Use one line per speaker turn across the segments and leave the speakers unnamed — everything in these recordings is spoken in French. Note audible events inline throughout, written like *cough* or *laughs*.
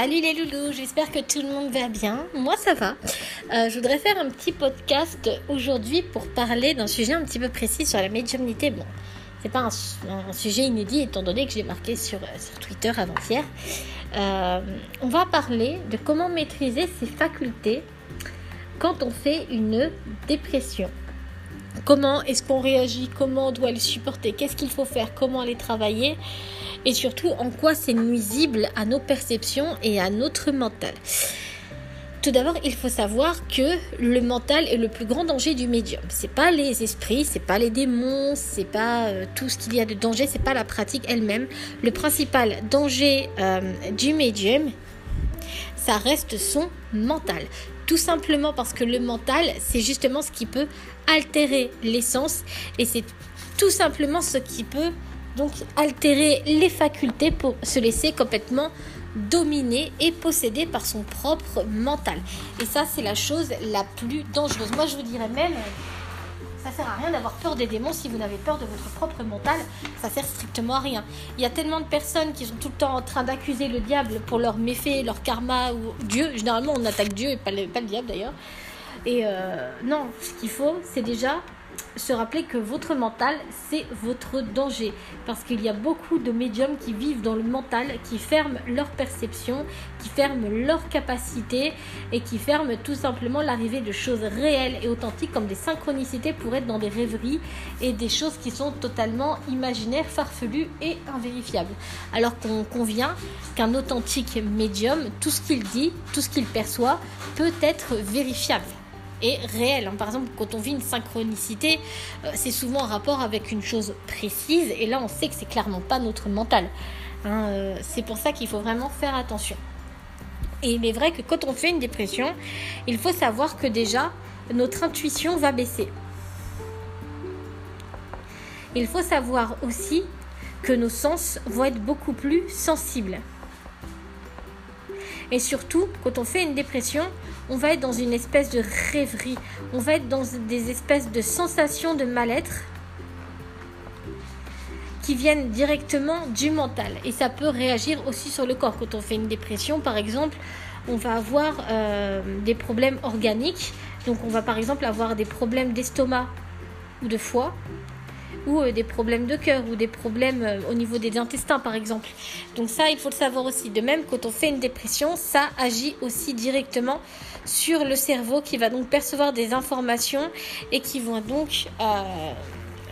Salut les loulous, j'espère que tout le monde va bien. Moi ça va. Euh, je voudrais faire un petit podcast aujourd'hui pour parler d'un sujet un petit peu précis sur la médiumnité. Bon, c'est pas un, sujet inédit étant donné que j'ai marqué sur, sur Twitter avant-hier. Euh, on va parler de comment maîtriser ses facultés quand on fait une dépression. Comment est-ce qu'on réagit? Comment on doit le supporter? Qu'est-ce qu'il faut faire? Comment aller travailler? Et surtout, en quoi c'est nuisible à nos perceptions et à notre mental? Tout d'abord, il faut savoir que le mental est le plus grand danger du médium. C'est pas les esprits, c'est pas les démons, c'est pas euh, tout ce qu'il y a de danger, c'est pas la pratique elle-même. Le principal danger euh, du médium, ça reste son mental. Tout simplement parce que le mental, c'est justement ce qui peut altérer l'essence et c'est tout simplement ce qui peut donc altérer les facultés pour se laisser complètement dominer et posséder par son propre mental. Et ça, c'est la chose la plus dangereuse. Moi, je vous dirais même, ça sert à rien d'avoir peur des démons si vous n'avez peur de votre propre mental. Ça sert strictement à rien. Il y a tellement de personnes qui sont tout le temps en train d'accuser le diable pour leurs méfaits, leur karma ou Dieu. Généralement, on attaque Dieu et pas le, diable d'ailleurs. Et euh, non, ce qu'il faut, c'est déjà se rappeler que votre mental, c'est votre danger. Parce qu'il y a beaucoup de médiums qui vivent dans le mental, qui ferment leur perception, qui ferment leur capacité et qui ferment tout simplement l'arrivée de choses réelles et authentiques comme des synchronicités pour être dans des rêveries et des choses qui sont totalement imaginaires, farfelues et invérifiables. Alors qu'on convient qu'un authentique médium, tout ce qu'il dit, tout ce qu'il perçoit peut être vérifiable est réel. Hein. Par exemple, quand on vit une synchronicité, euh, c'est souvent en rapport avec une chose précise, et là on sait que c'est clairement pas notre mental. Hein. Euh, c'est pour ça qu'il faut vraiment faire attention. Et il est vrai que quand on fait une dépression, il faut savoir que déjà notre intuition va baisser. Il faut savoir aussi que nos sens vont être beaucoup plus sensibles. Et surtout, quand on fait une dépression, on va être dans une espèce de rêverie, on va être dans des espèces de sensations de mal-être qui viennent directement du mental. Et ça peut réagir aussi sur le corps. Quand on fait une dépression, par exemple, on va avoir euh, des problèmes organiques. Donc on va par exemple avoir des problèmes d'estomac ou de foie euh, des problèmes de cœur ou des problèmes euh, au niveau des intestins par exemple. Donc ça, il faut le savoir aussi. De même, quand on fait une dépression, ça agit aussi directement sur le cerveau qui va donc percevoir des informations et qui vont donc euh,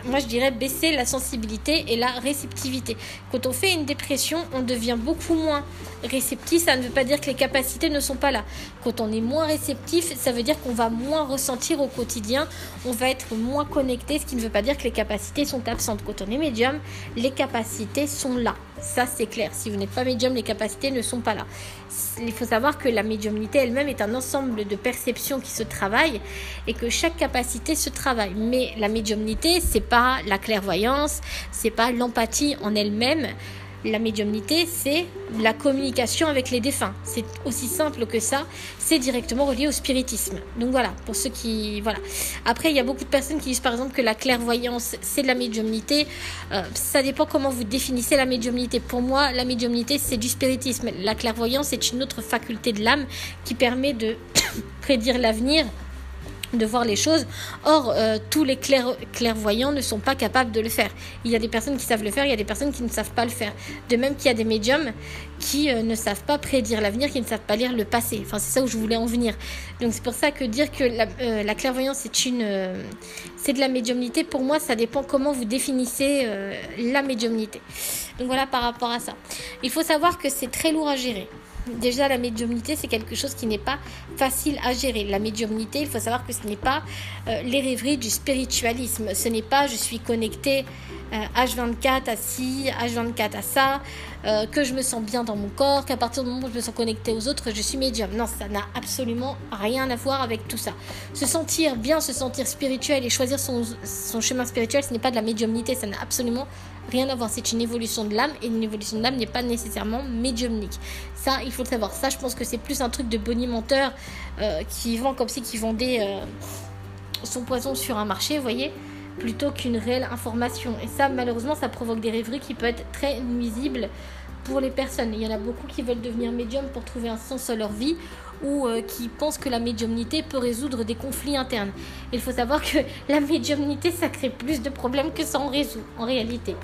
moi je dirais baisser la sensibilité et la réceptivité. Quand on fait une dépression, on devient beaucoup moins réceptif, ça ne veut pas dire que les capacités ne sont pas là. Quand on est moins réceptif, ça veut dire qu'on va moins ressentir au quotidien, on va être moins connecté, ce qui ne veut pas dire que les capacités sont absentes. Quand on est médium, les capacités sont là. Ça, c'est clair. Si vous n'êtes pas médium, les capacités ne sont pas là. Il faut savoir que la médiumnité elle-même est un ensemble de perceptions qui se travaillent et que chaque capacité se travaille. Mais la médiumnité, c'est pas la clairvoyance, c'est pas l'empathie en elle-même la médiumnité, c'est la communication avec les défunts. C'est aussi simple que ça. C'est directement relié au spiritisme. Donc voilà, pour ceux qui... Voilà. Après, il y a beaucoup de personnes qui disent par exemple que la clairvoyance, c'est de la médiumnité. Euh, ça dépend comment vous définissez la médiumnité. Pour moi, la médiumnité, c'est du spiritisme. La clairvoyance, c'est une autre faculté de l'âme qui permet de *coughs* prédire l'avenir de voir les choses. Or, euh, tous les clairvoyants ne sont pas capables de le faire. Il y a des personnes qui savent le faire, il y a des personnes qui ne savent pas le faire. De même qu'il y a des médiums qui euh, ne savent pas prédire l'avenir, qui ne savent pas lire le passé. Enfin, c'est ça où je voulais en venir. Donc, c'est pour ça que dire que la, euh, clairvoyance c'est une, c'est de la médiumnité. Pour moi, ça dépend comment vous définissez la médiumnité. Donc voilà par rapport à ça. Il faut savoir que c'est très lourd à gérer. Déjà, la médiumnité, c'est quelque chose qui n'est pas facile à gérer. La médiumnité, il faut savoir que ce n'est pas euh, les rêveries du spiritualisme. Ce n'est pas je suis connecté H24 à ci, H24 à ça, euh, que je me sens bien dans mon corps, qu'à partir du moment où je me sens connecté aux autres, je suis médium. Non, ça n'a absolument rien à voir avec tout ça. Se sentir bien, se sentir spirituel et choisir son, son chemin spirituel, ce n'est pas de la médiumnité, ça n'a absolument rien à voir. C'est une évolution de l'âme et une évolution de l'âme n'est pas nécessairement médiumnique. Ça, il faut le savoir. Ça, je pense que c'est plus un truc de bonimenteur euh, qui vend comme si qui vendait euh, son poison sur un marché, vous voyez plutôt qu'une réelle information. Et ça, malheureusement, ça provoque des rêveries qui peuvent être très nuisibles pour les personnes. Il y en a beaucoup qui veulent devenir médium pour trouver un sens à leur vie ou euh, qui pensent que la médiumnité peut résoudre des conflits internes. Il faut savoir que *laughs* la médiumnité, ça crée plus de problèmes que ça en résout, en réalité.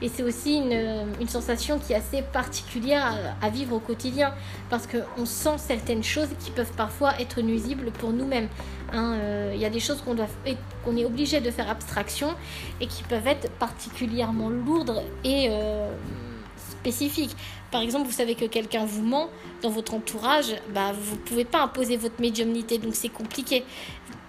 Et c'est aussi une, euh, sensation qui est assez particulière à, vivre au quotidien, parce qu'on sent certaines choses qui peuvent parfois être nuisibles pour nous-mêmes. Hein. Euh, il y a des choses qu'on qu'on est obligé de faire abstraction et qui peuvent être particulièrement lourdes et spécifiques. Par exemple, vous savez que quelqu'un vous ment dans votre entourage, bah, vous ne pouvez pas imposer votre médiumnité, donc c'est compliqué.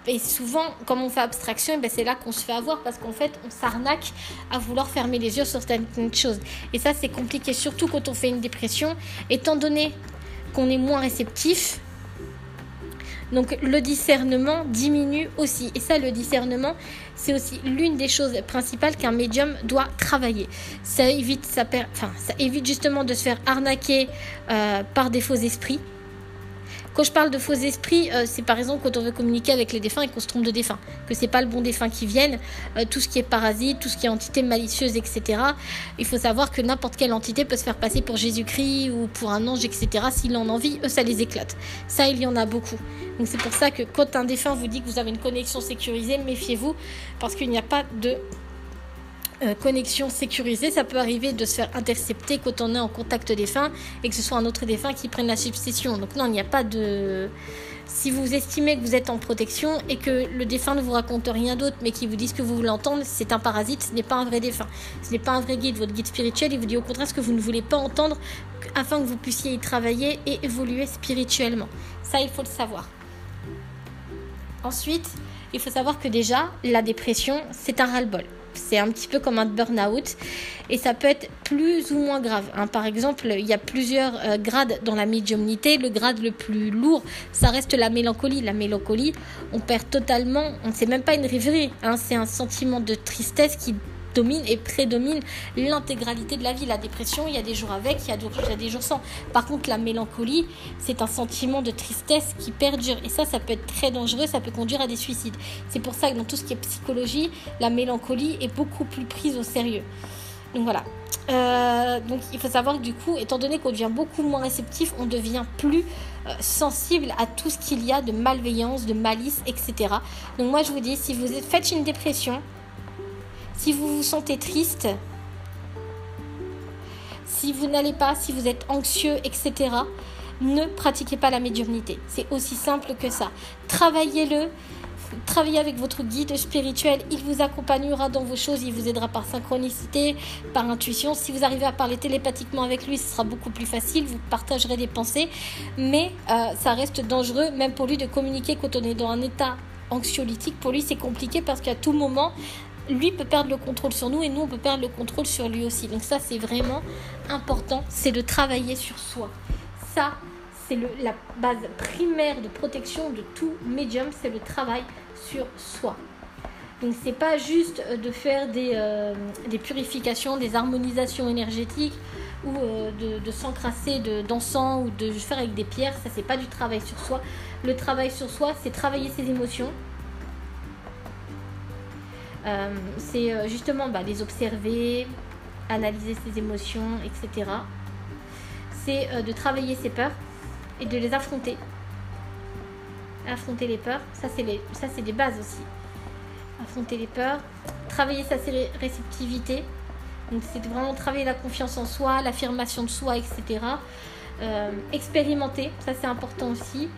Et souvent, comme on fait abstraction, bah, c'est là qu'on se fait avoir parce qu'en fait, on s'arnaque à vouloir fermer les yeux sur certaines choses. Et ça, c'est compliqué, surtout quand on fait une dépression, étant donné qu'on est moins réceptif, donc le discernement diminue aussi. Et ça, le discernement, c'est aussi l'une des choses principales qu'un médium doit travailler. Ça évite, justement de se faire arnaquer euh, par des faux esprits. Quand je parle de faux esprits, euh, c'est par exemple quand on veut communiquer avec les défunts et qu'on se trompe de défunt, que c'est pas le bon défunt qui vienne, euh, tout ce qui est parasite, tout ce qui est entité malicieuse, etc. Il faut savoir que n'importe quelle entité peut se faire passer pour Jésus-Christ ou pour un ange, etc. S'il en a envie, eux, ça les éclate. Ça, il y en a beaucoup. Donc c'est pour ça que quand un défunt vous dit que vous avez une connexion sécurisée, méfiez-vous, parce qu'il n'y a pas de euh, connexion sécurisée, ça peut arriver de se faire intercepter quand on est en contact défunt et que ce soit un autre défunt qui prenne la succession. Donc non, il n'y a pas de... Si vous estimez que vous êtes en protection et que le défunt ne vous raconte rien d'autre, mais qu'il vous dit que vous voulez entendre, c'est un parasite, ce n'est pas un vrai défunt. Ce n'est pas un vrai guide. Votre guide spirituel, il vous dit au contraire ce que vous ne voulez pas entendre afin que vous puissiez y travailler et évoluer spirituellement. Ça, il faut le savoir. Ensuite, il faut savoir que déjà, la dépression, c'est un ras-le-bol. C'est un petit peu comme un burn-out et ça peut être plus ou moins grave. Hein. Par exemple, il y a plusieurs euh, grades dans la médiumnité. Le grade le plus lourd, ça reste la mélancolie. La mélancolie, on perd totalement, on ne sait même pas une rêverie, hein. c'est un sentiment de tristesse qui domine et prédomine l'intégralité de la vie. La dépression, il y a des jours avec, il y a, des jours sans. Par contre, la mélancolie, c'est un sentiment de tristesse qui perdure. Et ça, ça peut être très dangereux, ça peut conduire à des suicides. C'est pour ça que dans tout ce qui est psychologie, la mélancolie est beaucoup plus prise au sérieux. Donc voilà. Euh, donc il faut savoir que du coup, étant donné qu'on devient beaucoup moins réceptif, on devient plus euh, sensible à tout ce qu'il y a de malveillance, de malice, etc. Donc moi je vous dis, si vous faites une dépression, si vous vous sentez triste, si vous n'allez pas, si vous êtes anxieux, etc., ne pratiquez pas la médiumnité. C'est aussi simple que ça. Travaillez-le. Travaillez avec votre guide spirituel, il vous accompagnera dans vos choses, il vous aidera par synchronicité, par intuition. Si vous arrivez à parler télépathiquement avec lui, ce sera beaucoup plus facile, vous partagerez des pensées, mais euh, ça reste dangereux, même pour lui, de communiquer quand on est dans un état anxiolytique. Pour lui, c'est compliqué parce qu'à tout moment, lui peut perdre le contrôle sur nous et nous on peut perdre le contrôle sur lui aussi. Donc ça c'est vraiment important, c'est de travailler sur soi. Ça c'est la base primaire de protection de tout médium, c'est le travail sur soi. Donc c'est pas juste euh, de faire des, euh, des, purifications, des harmonisations énergétiques ou euh, de, de s'encrasser d'encens ou de faire avec des pierres, ça c'est pas du travail sur soi. Le travail sur soi, c'est travailler ses émotions, euh, c'est euh, justement bah, les observer, analyser ses émotions, etc. C'est euh, de travailler ses peurs et de les affronter. Affronter les peurs, ça c'est, des bases aussi. Affronter les peurs, travailler sa réceptivité. Donc c'est vraiment travailler la confiance en soi, l'affirmation de soi, etc. expérimenter, ça c'est important aussi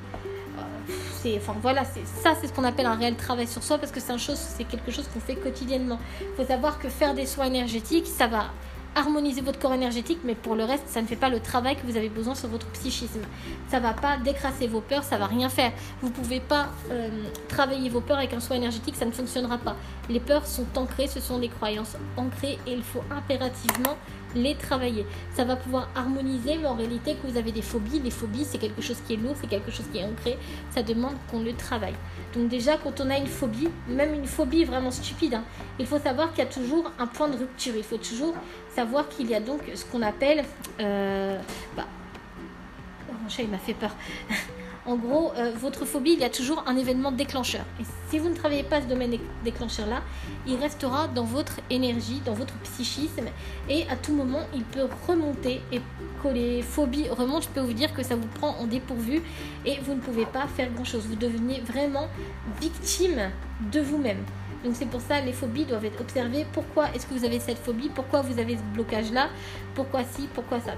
enfin voilà c'est ça c'est ce qu'on appelle un réel travail sur soi parce que c'est quelque chose qu'on fait quotidiennement il faut savoir que faire des soins énergétiques ça va harmoniser votre corps énergétique, mais pour le reste, ça ne fait pas le travail que vous avez besoin sur votre psychisme. Ça va pas décrasser vos peurs, ça va rien faire. Vous pouvez pas euh, travailler vos peurs avec un soin énergétique, ça ne fonctionnera pas. Les peurs sont ancrées, ce sont des croyances ancrées et il faut impérativement les travailler. Ça va pouvoir harmoniser, mais en réalité, que vous avez des phobies, les phobies, c'est quelque chose qui est lourd, c'est quelque chose qui est ancré, ça demande qu'on le travaille. Donc déjà, quand on a une phobie, même une phobie vraiment stupide, hein, il faut savoir qu'il y a toujours un point de rupture. Il faut toujours savoir qu'il y a donc ce qu'on appelle... Euh, bah, oh, mon chat, il m'a fait peur. *laughs* En gros, euh, votre phobie, il y a toujours un événement déclencheur. Et si vous ne travaillez pas ce domaine déclencheur-là, il restera dans votre énergie, dans votre psychisme. Et à tout moment, il peut remonter. Et quand les phobies remontent, je peux vous dire que ça vous prend en dépourvu et vous ne pouvez pas faire grand-chose. Vous devenez vraiment victime de vous-même. Donc c'est pour ça les phobies doivent être observées. Pourquoi est-ce que vous avez cette phobie? Pourquoi vous avez ce blocage-là? Pourquoi si Pourquoi ça?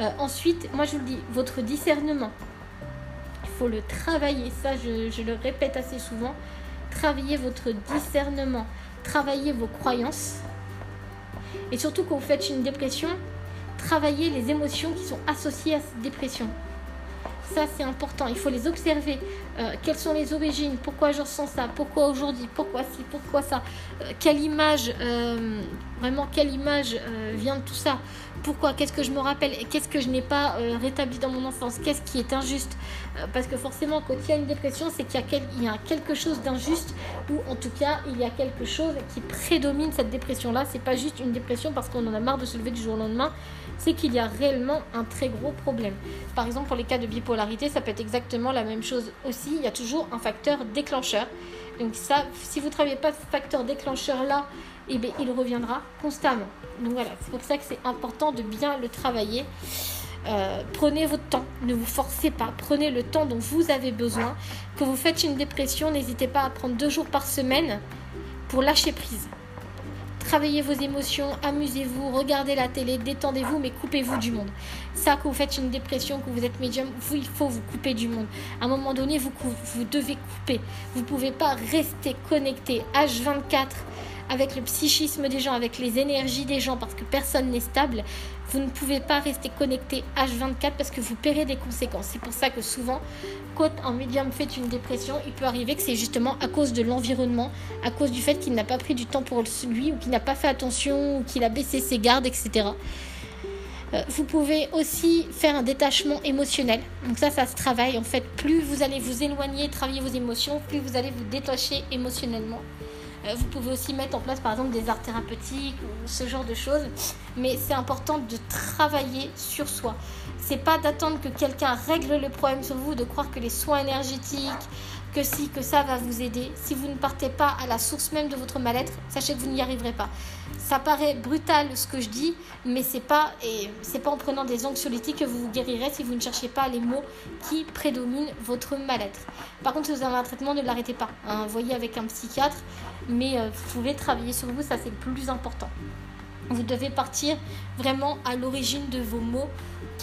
Euh, Ensuite, moi je vous le dis, votre discernement faut le travailler. Ça, je, le répète assez souvent. Travaillez votre discernement, travaillez vos croyances. Et surtout quand vous faites une dépression, travaillez les émotions qui sont associées à cette dépression. Ça, c'est important. Il faut les observer. Euh, quelles sont les origines? Pourquoi je ressens ça? Pourquoi aujourd'hui? Pourquoi ci? Pourquoi ça? Euh, Quelle image, euh, vraiment, quelle image vient de tout ça? Pourquoi? Qu'est-ce que je me rappelle? Qu'est-ce que je n'ai pas rétabli dans mon enfance? Qu'est-ce qui est injuste? Parce que forcément, quand il y a une dépression, c'est qu'il y, y, a quelque chose d'injuste ou en tout cas, il y a quelque chose qui prédomine cette dépression-là. C'est pas juste une dépression parce qu'on en a marre de se lever du jour au lendemain. C'est qu'il y a réellement un très gros problème. Par exemple, pour les cas de bipolarité, ça peut être exactement la même chose aussi. Il y a toujours un facteur déclencheur. Donc ça, si vous ne travaillez pas ce facteur déclencheur-là, eh bien, il reviendra constamment. Donc voilà, c'est pour ça que c'est important de bien le travailler. Euh, prenez votre temps, ne vous forcez pas, prenez le temps dont vous avez besoin. Que vous faites une dépression, n'hésitez pas à prendre deux jours par semaine pour lâcher prise. Travaillez vos émotions, amusez-vous, regardez la télé, détendez-vous, mais coupez-vous du monde. Ça, que vous faites une dépression, que vous êtes médium, vous, il faut vous couper du monde. À un moment donné, vous, vous devez couper. Vous ne pouvez pas rester connecté H24 avec le psychisme des gens, avec les énergies des gens, parce que personne n'est stable. Vous ne pouvez pas rester connecté H24 parce que vous paierez des conséquences. C'est pour ça que souvent, quand un médium fait une dépression, il peut arriver que c'est justement à cause de l'environnement, à cause du fait qu'il n'a pas pris du temps pour lui, ou qu'il n'a pas fait attention, ou qu'il a baissé ses gardes, etc. Euh, vous pouvez aussi faire un détachement émotionnel. Donc ça, ça se travaille. En fait, plus vous allez vous éloigner, travailler vos émotions, plus vous allez vous détacher émotionnellement. Euh, vous pouvez aussi mettre en place par exemple des arts thérapeutiques ou ce genre de choses. Mais c'est important de travailler sur soi. C'est pas d'attendre que quelqu'un règle le problème sur vous, de croire que les soins énergétiques, que si, que ça va vous aider. Si vous ne partez pas à la source même de votre mal-être, sachez que vous n'y arriverez pas. Ça paraît brutal ce que je dis, mais c'est pas et c'est pas en prenant des anxiolytiques que vous vous guérirez si vous ne cherchez pas les mots qui prédominent votre mal-être. Par contre, si vous avez un traitement, ne l'arrêtez pas. Hein. voyez avec un psychiatre, mais euh, vous pouvez travailler sur vous, ça c'est le plus important. Vous devez partir vraiment à l'origine de vos mots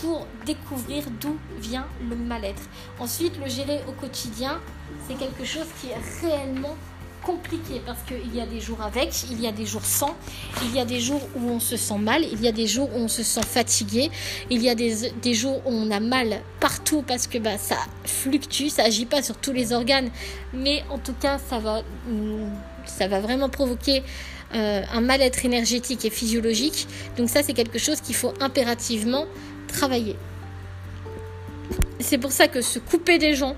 pour découvrir d'où vient le mal-être. Ensuite, le gérer au quotidien, c'est quelque chose qui est réellement compliqué parce qu'il y a des jours avec, il y a des jours sans, il y a des jours où on se sent mal, il y a des jours où on se sent fatigué, il y a des, des jours où on a mal partout parce que bah, ça fluctue, ça agit pas sur tous les organes, mais en tout cas ça va, ça va vraiment provoquer euh, un mal-être énergétique et physiologique. Donc ça c'est quelque chose qu'il faut impérativement travailler. C'est pour ça que se couper des gens,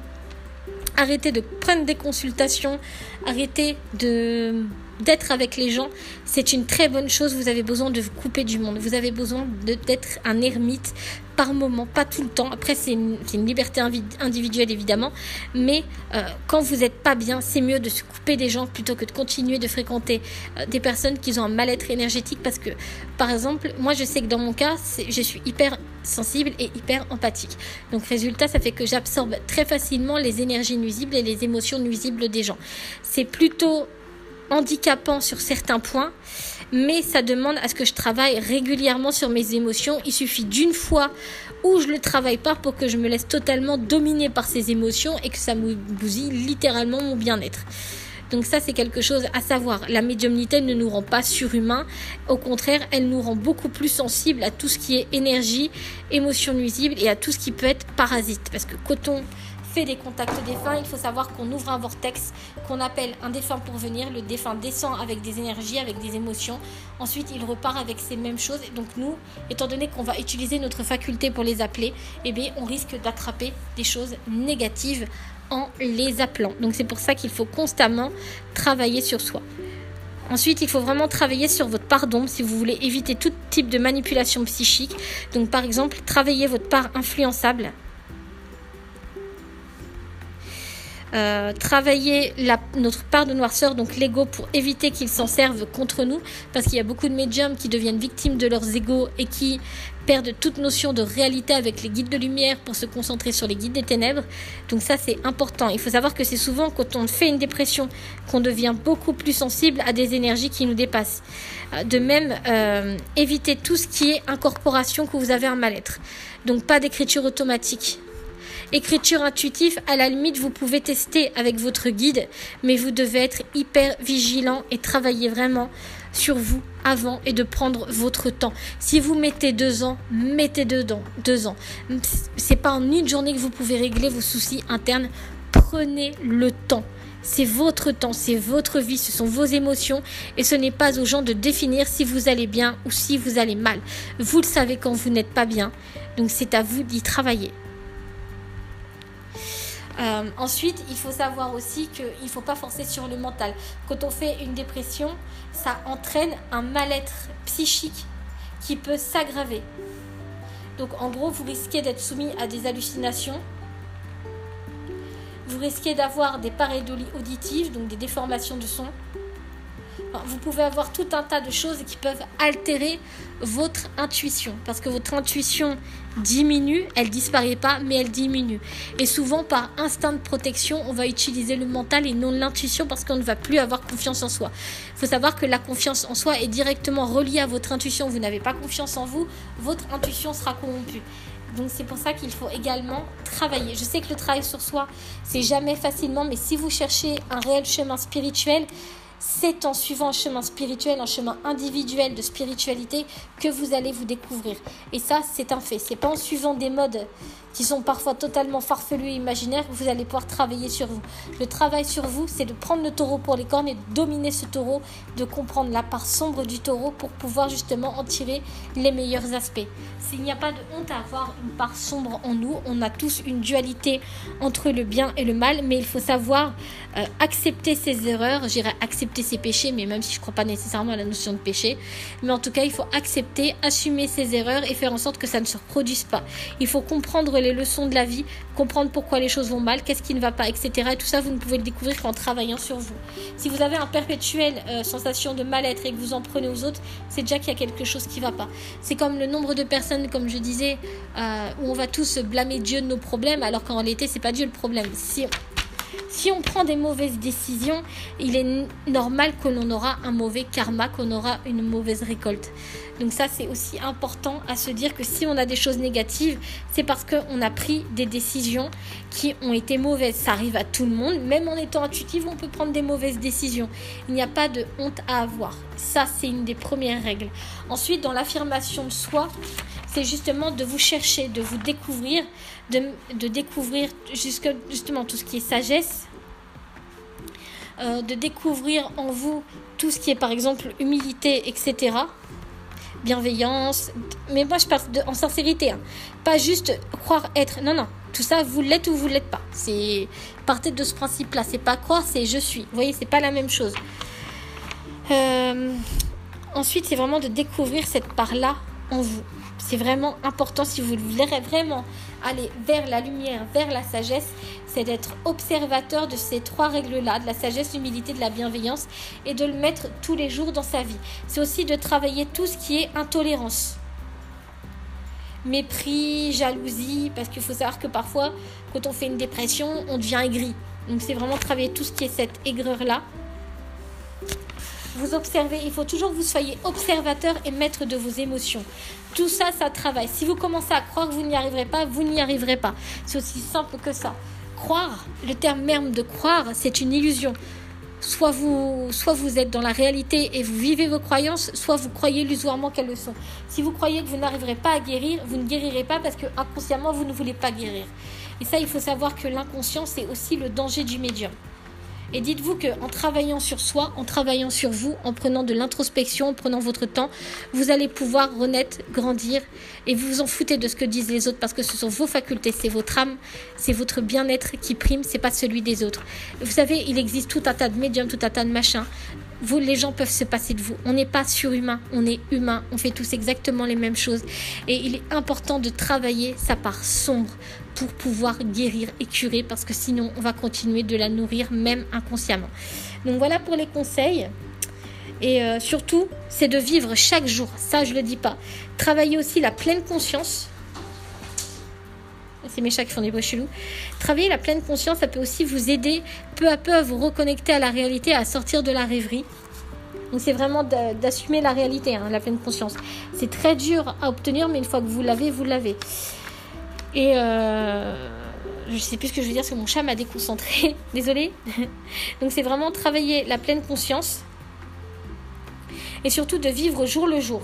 arrêter de prendre des consultations, arrêter de d'être avec les gens, c'est une très bonne chose. Vous avez besoin de vous couper du monde. Vous avez besoin d'être un ermite par moment, pas tout le temps. Après, c'est une, liberté individuelle évidemment, mais euh, quand vous n'êtes pas bien, c'est mieux de se couper des gens plutôt que de continuer de fréquenter euh, des personnes qui ont un mal-être énergétique parce que, par exemple, moi je sais que dans mon cas, je suis hyper sensible et hyper empathique. Donc résultat, ça fait que j'absorbe très facilement les énergies nuisibles et les émotions nuisibles des gens. C'est plutôt handicapant sur certains points, mais ça demande à ce que je travaille régulièrement sur mes émotions. Il suffit d'une fois où je le travaille pas pour que je me laisse totalement dominer par ces émotions et que ça me bousille littéralement mon bien-être. Donc ça, c'est quelque chose à savoir. La médiumnité ne nous rend pas surhumains. Au contraire, elle nous rend beaucoup plus sensibles à tout ce qui est énergie, émotion nuisible et à tout ce qui peut être parasite. Parce que quand on des contacts défunts, il faut savoir qu'on ouvre un vortex qu'on appelle un défunt pour venir. Le défunt descend avec des énergies, avec des émotions. Ensuite, il repart avec ces mêmes choses. Et donc nous, étant donné qu'on va utiliser notre faculté pour les appeler, eh bien, on risque d'attraper des choses négatives en les appelant. Donc c'est pour ça qu'il faut constamment travailler sur soi. Ensuite, il faut vraiment travailler sur votre part d'ombre si vous voulez éviter tout type de manipulation psychique. Donc par exemple, travailler votre part influençable euh, travailler notre part de noirceur, donc l'ego, pour éviter qu'ils s'en servent contre nous, parce qu'il y a beaucoup de médiums qui deviennent victimes de leurs égos et qui perdent toute notion de réalité avec les guides de lumière pour se concentrer sur les guides des ténèbres. Donc ça, c'est important. Il faut savoir que c'est souvent quand on fait une dépression qu'on devient beaucoup plus sensible à des énergies qui nous dépassent. Euh, de même, euh, éviter tout ce qui est incorporation que vous avez un mal-être. Donc pas d'écriture automatique. Écriture intuitive, à la limite, vous pouvez tester avec votre guide, mais vous devez être hyper vigilant et travailler vraiment sur vous avant et de prendre votre temps. Si vous mettez deux ans, mettez dedans deux ans. C'est pas en une journée que vous pouvez régler vos soucis internes. Prenez le temps. C'est votre temps, c'est votre vie, ce sont vos émotions et ce n'est pas aux gens de définir si vous allez bien ou si vous allez mal. Vous le savez quand vous n'êtes pas bien, donc c'est à vous d'y travailler. Euh, ensuite, il faut savoir aussi qu'il ne faut pas forcer sur le mental. Quand on fait une dépression, ça entraîne un mal-être psychique qui peut s'aggraver. Donc en gros, vous risquez d'être soumis à des hallucinations. Vous risquez d'avoir des pareidolies auditives, donc des déformations de son vous pouvez avoir tout un tas de choses qui peuvent altérer votre intuition. Parce que votre intuition diminue, elle disparaît pas, mais elle diminue. Et souvent, par instinct de protection, on va utiliser le mental et non l'intuition parce qu'on ne va plus avoir confiance en soi. Il faut savoir que la confiance en soi est directement reliée à votre intuition. Vous n'avez pas confiance en vous, votre intuition sera corrompue. Donc c'est pour ça qu'il faut également travailler. Je sais que le travail sur soi, c'est jamais facilement, mais si vous cherchez un réel chemin spirituel, c'est en suivant un chemin spirituel, un chemin individuel de spiritualité que vous allez vous découvrir. Et ça, c'est un fait. C'est pas en suivant des modes qui sont parfois totalement farfelus et imaginaires vous allez pouvoir travailler sur vous. Le travail sur vous, c'est de prendre le taureau pour les cornes et de dominer ce taureau, de comprendre la part sombre du taureau pour pouvoir justement en tirer les meilleurs aspects. S'il n'y a pas de honte à avoir une part sombre en nous, on a tous une dualité entre le bien et le mal, mais il faut savoir euh, accepter ses erreurs, j'irais accepter ses péchés, mais même si je ne crois pas nécessairement à la notion de péché, mais en tout cas, il faut accepter, assumer ses erreurs et faire en sorte que ça ne se reproduise pas. Il faut comprendre les les leçons de la vie, comprendre pourquoi les choses vont mal, qu'est-ce qui ne va pas, etc. Et tout ça, vous ne pouvez le découvrir qu'en travaillant sur vous. Si vous avez un perpétuel euh, sensation de mal-être et que vous en prenez aux autres, c'est déjà qu'il y a quelque chose qui ne va pas. C'est comme le nombre de personnes, comme je disais, euh, où on va tous blâmer Dieu de nos problèmes, alors qu'en réalité, c'est pas Dieu le problème. Si si on prend des mauvaises décisions, il est normal que l'on aura un mauvais karma, qu'on aura une mauvaise récolte. Donc ça, c'est aussi important à se dire que si on a des choses négatives, c'est parce qu'on a pris des décisions qui ont été mauvaises. Ça arrive à tout le monde. Même en étant intuitif, on peut prendre des mauvaises décisions. Il n'y a pas de honte à avoir. Ça, c'est une des premières règles. Ensuite, dans l'affirmation de soi, c'est justement de vous chercher, de vous découvrir, de, découvrir justement tout ce qui est sagesse, euh, de découvrir en vous tout ce qui est par exemple humilité, etc. Bienveillance. Mais moi je parle en sincérité. Hein. Pas juste croire être. Non, non. Tout ça, vous l'êtes ou vous l'êtes pas. C'est partez de ce principe-là. C'est pas croire, c'est je suis. Vous voyez, c'est pas la même chose. Euh, ensuite, c'est vraiment de découvrir cette part-là en vous. C'est vraiment important si vous voulez vraiment aller vers la lumière, vers la sagesse, c'est d'être observateur de ces trois règles-là, de la sagesse, l'humilité, de la bienveillance, et de le mettre tous les jours dans sa vie. C'est aussi de travailler tout ce qui est intolérance. Mépris, jalousie, parce qu'il faut savoir que parfois, quand on fait une dépression, on devient aigri. Donc c'est vraiment travailler tout ce qui est cette aigreur-là vous observez, il faut toujours que vous soyez observateur et maître de vos émotions. Tout ça, ça travaille. Si vous commencez à croire que vous n'y arriverez pas, vous n'y arriverez pas. C'est aussi simple que ça. Croire, le terme même de croire, c'est une illusion. Soit vous, soit vous êtes dans la réalité et vous vivez vos croyances, soit vous croyez illusoirement qu'elles le sont. Si vous croyez que vous n'arriverez pas à guérir, vous ne guérirez pas parce que inconsciemment vous ne voulez pas guérir. Et ça, il faut savoir que l'inconscient, c'est aussi le danger du médium. Et dites-vous qu'en travaillant sur soi, en travaillant sur vous, en prenant de l'introspection, en prenant votre temps, vous allez pouvoir renaître, grandir et vous vous en foutez de ce que disent les autres parce que ce sont vos facultés, c'est votre âme, c'est votre bien-être qui prime, c'est pas celui des autres. Vous savez, il existe tout un tas de médiums, tout un tas de machins. vous, les gens peuvent se passer de vous. On n'est pas surhumain, on est humain, on fait tous exactement les mêmes choses. Et il est important de travailler sa part sombre pour pouvoir guérir et curer parce que sinon on va continuer de la nourrir même inconsciemment. Donc voilà pour les conseils. Et euh, surtout, c'est de vivre chaque jour. Ça, je ne le dis pas. Travailler aussi la pleine conscience. C'est mes chats qui font des bruits chelous. Travailler la pleine conscience, ça peut aussi vous aider peu à peu à vous reconnecter à la réalité, à sortir de la rêverie. Donc c'est vraiment d'assumer la réalité, hein, la pleine conscience. C'est très dur à obtenir, mais une fois que vous l'avez, vous l'avez. Et euh, je sais plus ce que je veux dire parce que mon chat m'a déconcentré. *laughs* Désolée. *laughs* Donc c'est vraiment travailler la pleine conscience et surtout de vivre jour le jour.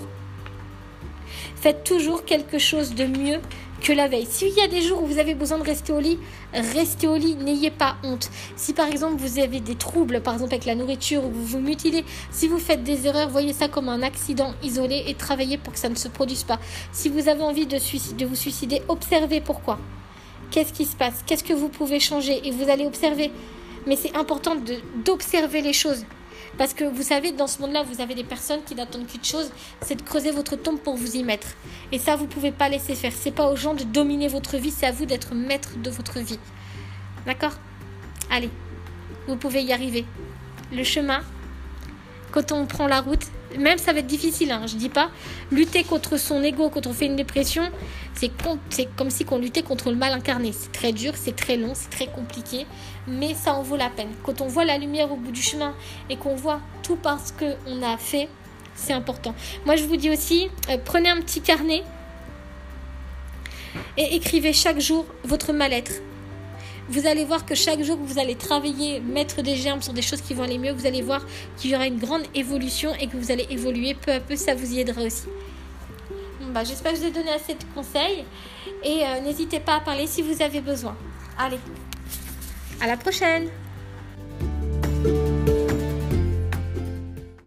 Faites toujours quelque chose de mieux la veille. S'il y a des jours où vous avez besoin de rester au lit, restez au lit, n'ayez pas honte. Si par exemple vous avez des troubles, par exemple avec la nourriture, ou vous vous mutilez, si vous faites des erreurs, voyez ça comme un accident isolé et travaillez pour que ça ne se produise pas. Si vous avez envie de vous suicider, observez pourquoi. Qu'est-ce qui se passe? Qu'est-ce que vous pouvez changer? Et vous allez observer. Mais c'est important d'observer les choses. Parce que vous savez, dans ce monde-là, vous avez des personnes qui n'attendent qu'une chose, c'est de creuser votre tombe pour vous y mettre. Et ça, vous ne pouvez pas laisser faire. C'est pas aux gens de dominer votre vie, c'est à vous d'être maître de votre vie. D'accord? Allez, vous pouvez y arriver. Le chemin, quand on prend la route, même ça va être difficile, hein, je dis pas. Lutter contre son ego quand on fait une dépression, c'est comme si on luttait contre le mal incarné. C'est très dur, c'est très long, c'est très compliqué, mais ça en vaut la peine. Quand on voit la lumière au bout du chemin et qu'on voit tout parce qu'on a fait, c'est important. Moi, je vous dis aussi, euh, prenez un petit carnet et écrivez chaque jour votre mal-être vous allez voir que chaque jour que vous allez travailler, mettre des germes sur des choses qui vont aller mieux, vous allez voir qu'il y aura une grande évolution et que vous allez évoluer peu à peu, ça vous y aidera aussi. bah, J'espère que je vous ai donné assez de conseils. Et euh, n'hésitez pas à parler si vous avez besoin. Allez, à la prochaine